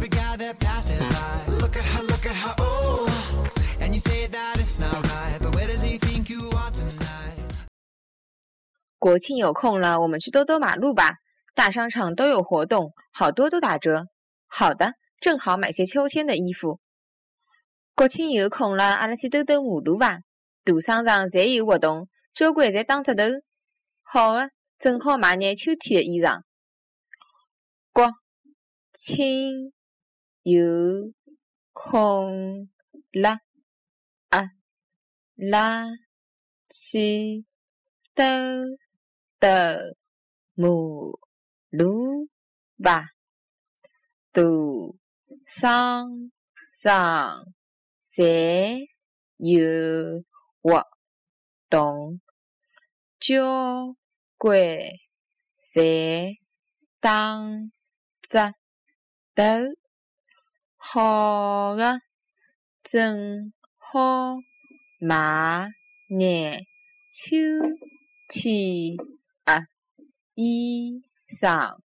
look at her look at her oh and you say that it's not right but where does he think you are tonight 国庆有空了我们去兜兜马路吧大商场都有活动好多都打折好的正好买些秋天的衣服国庆有空了阿拉去兜兜马路吧大商场侪有活动交关侪打折头好的正好买眼秋天的衣裳国庆有空了，啊拉去兜。的马路吧，大商场侪有活动，交关侪打折头，好的，正好买眼秋天。衣裳。